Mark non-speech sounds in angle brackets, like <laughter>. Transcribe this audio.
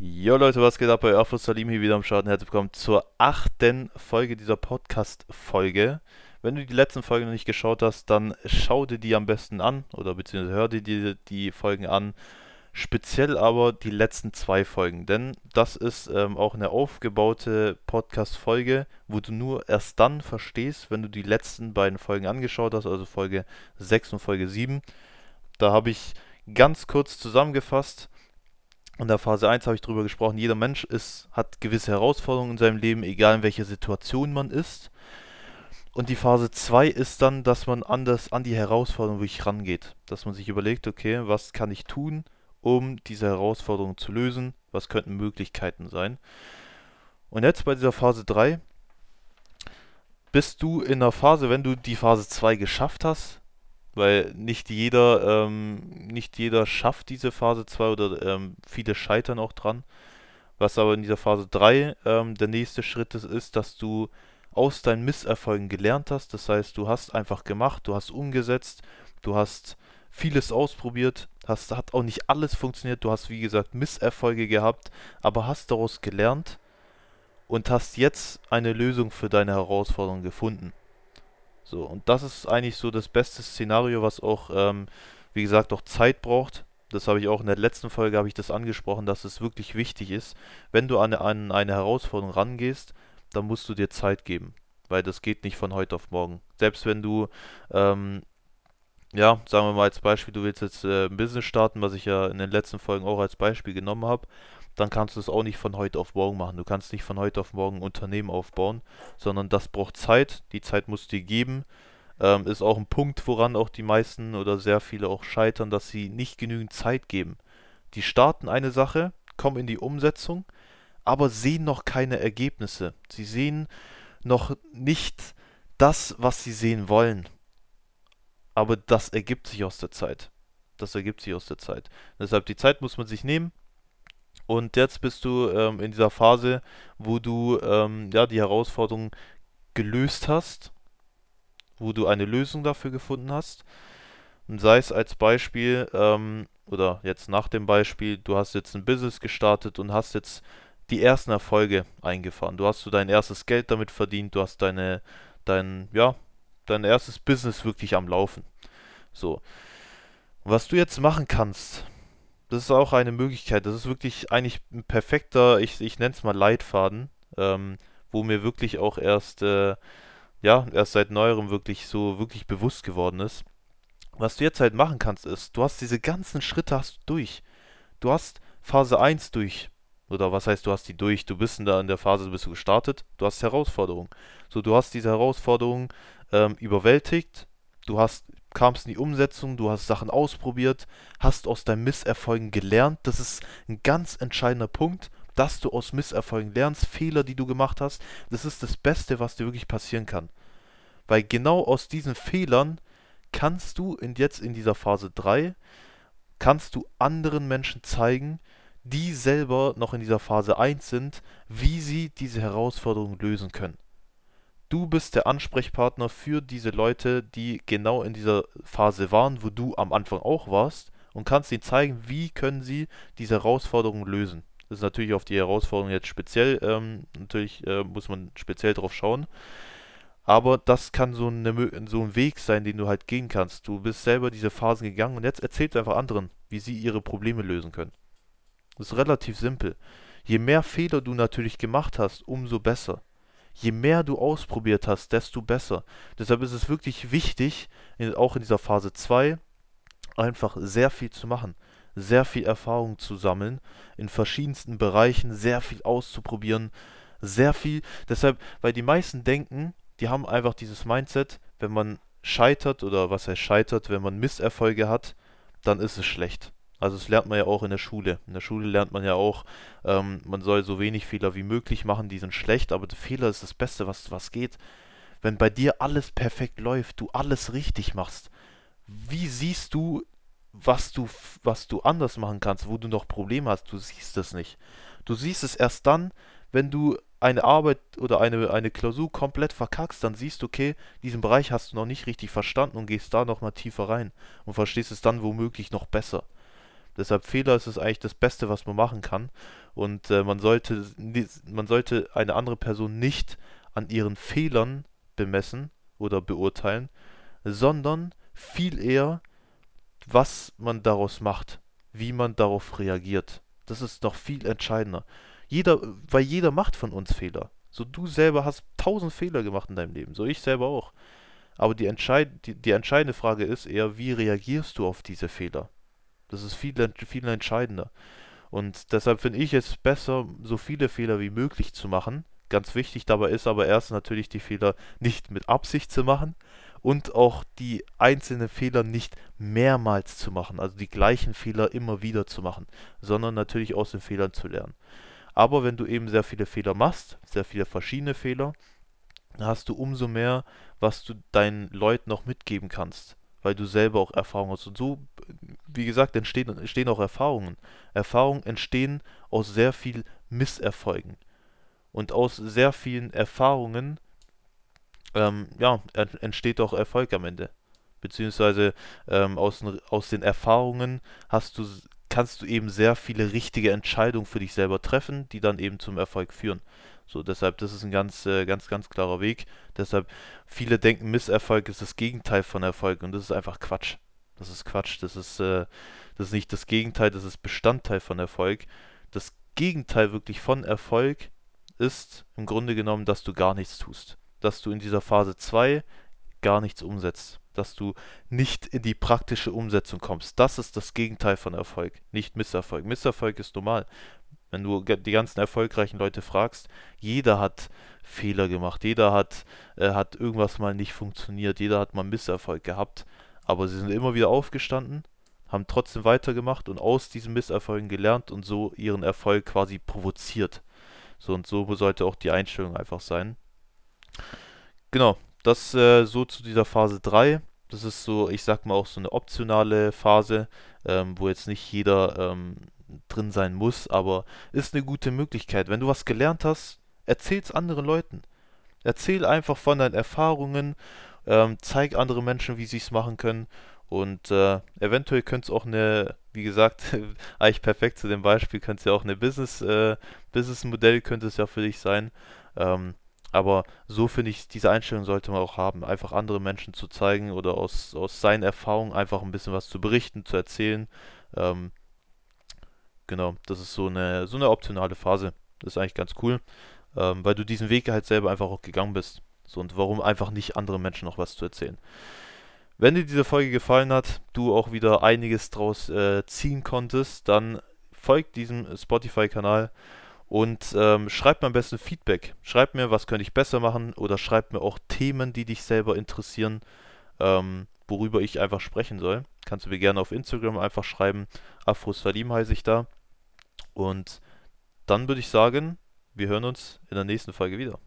Jo Leute, was geht ab? Bei Afro Salim hier wieder am Start. Herzlich willkommen zur achten Folge dieser Podcast-Folge. Wenn du die letzten Folgen noch nicht geschaut hast, dann schau dir die am besten an oder beziehungsweise hör dir die, die Folgen an. Speziell aber die letzten zwei Folgen, denn das ist ähm, auch eine aufgebaute Podcast-Folge, wo du nur erst dann verstehst, wenn du die letzten beiden Folgen angeschaut hast, also Folge 6 und Folge 7. Da habe ich ganz kurz zusammengefasst in der Phase 1 habe ich darüber gesprochen, jeder Mensch ist, hat gewisse Herausforderungen in seinem Leben, egal in welcher Situation man ist. Und die Phase 2 ist dann, dass man anders an die Herausforderung wirklich rangeht. Dass man sich überlegt, okay, was kann ich tun, um diese Herausforderung zu lösen? Was könnten Möglichkeiten sein? Und jetzt bei dieser Phase 3 bist du in der Phase, wenn du die Phase 2 geschafft hast, weil nicht jeder, ähm, nicht jeder schafft diese Phase 2 oder ähm, viele scheitern auch dran. Was aber in dieser Phase 3 ähm, der nächste Schritt ist, ist, dass du aus deinen Misserfolgen gelernt hast. Das heißt, du hast einfach gemacht, du hast umgesetzt, du hast vieles ausprobiert, hast, hat auch nicht alles funktioniert, du hast wie gesagt Misserfolge gehabt, aber hast daraus gelernt und hast jetzt eine Lösung für deine Herausforderung gefunden. So, und das ist eigentlich so das beste Szenario, was auch, ähm, wie gesagt, auch Zeit braucht. Das habe ich auch in der letzten Folge habe ich das angesprochen, dass es wirklich wichtig ist, wenn du an, an eine Herausforderung rangehst, dann musst du dir Zeit geben, weil das geht nicht von heute auf morgen. Selbst wenn du, ähm, ja, sagen wir mal als Beispiel, du willst jetzt äh, ein Business starten, was ich ja in den letzten Folgen auch als Beispiel genommen habe, dann kannst du es auch nicht von heute auf morgen machen. Du kannst nicht von heute auf morgen ein Unternehmen aufbauen, sondern das braucht Zeit. Die Zeit musst du dir geben. Ähm, ist auch ein Punkt, woran auch die meisten oder sehr viele auch scheitern, dass sie nicht genügend Zeit geben. Die starten eine Sache, kommen in die Umsetzung, aber sehen noch keine Ergebnisse. Sie sehen noch nicht das, was sie sehen wollen. Aber das ergibt sich aus der Zeit. Das ergibt sich aus der Zeit. Deshalb die Zeit muss man sich nehmen. Und jetzt bist du ähm, in dieser Phase, wo du ähm, ja die Herausforderung gelöst hast, wo du eine Lösung dafür gefunden hast. Und sei es als Beispiel, ähm, oder jetzt nach dem Beispiel, du hast jetzt ein Business gestartet und hast jetzt die ersten Erfolge eingefahren. Du hast so dein erstes Geld damit verdient, du hast deine, dein, ja, dein erstes Business wirklich am Laufen. So. Was du jetzt machen kannst, das ist auch eine Möglichkeit. Das ist wirklich eigentlich ein perfekter, ich, ich nenne es mal Leitfaden, ähm, wo mir wirklich auch erst, äh, ja, erst seit neuerem wirklich so wirklich bewusst geworden ist. Was du jetzt halt machen kannst, ist, du hast diese ganzen Schritte hast du durch. Du hast Phase eins durch. Oder was heißt, du hast die durch? Du bist in der, in der Phase, bist du gestartet. Du hast Herausforderungen. So, du hast diese Herausforderungen ähm, überwältigt. Du hast kamst in die Umsetzung, du hast Sachen ausprobiert, hast aus deinen Misserfolgen gelernt. Das ist ein ganz entscheidender Punkt, dass du aus Misserfolgen lernst, Fehler, die du gemacht hast. Das ist das Beste, was dir wirklich passieren kann. Weil genau aus diesen Fehlern kannst du in, jetzt in dieser Phase 3, kannst du anderen Menschen zeigen, die selber noch in dieser Phase 1 sind, wie sie diese Herausforderung lösen können. Du bist der Ansprechpartner für diese Leute, die genau in dieser Phase waren, wo du am Anfang auch warst und kannst ihnen zeigen, wie können sie diese Herausforderung lösen. Das ist natürlich auf die Herausforderung jetzt speziell, ähm, natürlich äh, muss man speziell drauf schauen. Aber das kann so, eine, so ein Weg sein, den du halt gehen kannst. Du bist selber diese Phasen gegangen und jetzt erzählst du einfach anderen, wie sie ihre Probleme lösen können. Das ist relativ simpel. Je mehr Fehler du natürlich gemacht hast, umso besser. Je mehr du ausprobiert hast, desto besser. Deshalb ist es wirklich wichtig, in, auch in dieser Phase 2 einfach sehr viel zu machen, sehr viel Erfahrung zu sammeln, in verschiedensten Bereichen sehr viel auszuprobieren, sehr viel. Deshalb, weil die meisten denken, die haben einfach dieses Mindset, wenn man scheitert oder was heißt scheitert, wenn man Misserfolge hat, dann ist es schlecht. Also das lernt man ja auch in der Schule. In der Schule lernt man ja auch, ähm, man soll so wenig Fehler wie möglich machen, die sind schlecht, aber der Fehler ist das Beste, was, was geht. Wenn bei dir alles perfekt läuft, du alles richtig machst, wie siehst du, was du, was du anders machen kannst, wo du noch Probleme hast? Du siehst es nicht. Du siehst es erst dann, wenn du eine Arbeit oder eine, eine Klausur komplett verkackst, dann siehst du, okay, diesen Bereich hast du noch nicht richtig verstanden und gehst da nochmal tiefer rein und verstehst es dann womöglich noch besser. Deshalb Fehler ist es eigentlich das Beste, was man machen kann. Und äh, man sollte, man sollte eine andere Person nicht an ihren Fehlern bemessen oder beurteilen, sondern viel eher, was man daraus macht, wie man darauf reagiert. Das ist noch viel entscheidender. Jeder, weil jeder macht von uns Fehler. So du selber hast tausend Fehler gemacht in deinem Leben, so ich selber auch. Aber die, entscheid die, die entscheidende Frage ist eher, wie reagierst du auf diese Fehler? Das ist viel, viel entscheidender. Und deshalb finde ich es besser, so viele Fehler wie möglich zu machen. Ganz wichtig dabei ist aber erst natürlich die Fehler nicht mit Absicht zu machen und auch die einzelnen Fehler nicht mehrmals zu machen, also die gleichen Fehler immer wieder zu machen, sondern natürlich aus den Fehlern zu lernen. Aber wenn du eben sehr viele Fehler machst, sehr viele verschiedene Fehler, hast du umso mehr, was du deinen Leuten noch mitgeben kannst, weil du selber auch Erfahrung hast. Und so, wie gesagt, entstehen, entstehen auch Erfahrungen. Erfahrungen entstehen aus sehr viel Misserfolgen. Und aus sehr vielen Erfahrungen ähm, ja, entsteht auch Erfolg am Ende. Beziehungsweise ähm, aus, aus den Erfahrungen hast du, kannst du eben sehr viele richtige Entscheidungen für dich selber treffen, die dann eben zum Erfolg führen. So, deshalb, das ist ein ganz, äh, ganz, ganz klarer Weg. Deshalb, viele denken, Misserfolg ist das Gegenteil von Erfolg und das ist einfach Quatsch. Das ist Quatsch. Das ist, äh, das ist nicht das Gegenteil, das ist Bestandteil von Erfolg. Das Gegenteil wirklich von Erfolg ist im Grunde genommen, dass du gar nichts tust. Dass du in dieser Phase 2 gar nichts umsetzt. Dass du nicht in die praktische Umsetzung kommst. Das ist das Gegenteil von Erfolg, nicht Misserfolg. Misserfolg ist normal. Wenn du die ganzen erfolgreichen Leute fragst, jeder hat Fehler gemacht, jeder hat, äh, hat irgendwas mal nicht funktioniert, jeder hat mal Misserfolg gehabt, aber sie sind immer wieder aufgestanden, haben trotzdem weitergemacht und aus diesen Misserfolgen gelernt und so ihren Erfolg quasi provoziert. So und so sollte auch die Einstellung einfach sein. Genau, das äh, so zu dieser Phase 3. Das ist so, ich sag mal auch so eine optionale Phase, ähm, wo jetzt nicht jeder ähm, drin sein muss, aber ist eine gute Möglichkeit. Wenn du was gelernt hast, erzähl's anderen Leuten. Erzähl einfach von deinen Erfahrungen, ähm, zeig anderen Menschen, wie sie es machen können. Und äh, eventuell es auch eine, wie gesagt, <laughs> eigentlich perfekt zu dem Beispiel, könnte es ja auch eine Business, äh, Business-Modell könnte es ja für dich sein. Ähm, aber so finde ich, diese Einstellung sollte man auch haben, einfach andere Menschen zu zeigen oder aus, aus seinen Erfahrungen einfach ein bisschen was zu berichten, zu erzählen. Ähm, Genau, das ist so eine, so eine optionale Phase. Das ist eigentlich ganz cool, ähm, weil du diesen Weg halt selber einfach auch gegangen bist. So, und warum einfach nicht andere Menschen noch was zu erzählen. Wenn dir diese Folge gefallen hat, du auch wieder einiges draus äh, ziehen konntest, dann folgt diesem Spotify-Kanal und ähm, schreib mir am besten Feedback. Schreib mir, was könnte ich besser machen oder schreib mir auch Themen, die dich selber interessieren, ähm, worüber ich einfach sprechen soll. Kannst du mir gerne auf Instagram einfach schreiben. Afro Salim heiße ich da. Und dann würde ich sagen, wir hören uns in der nächsten Folge wieder.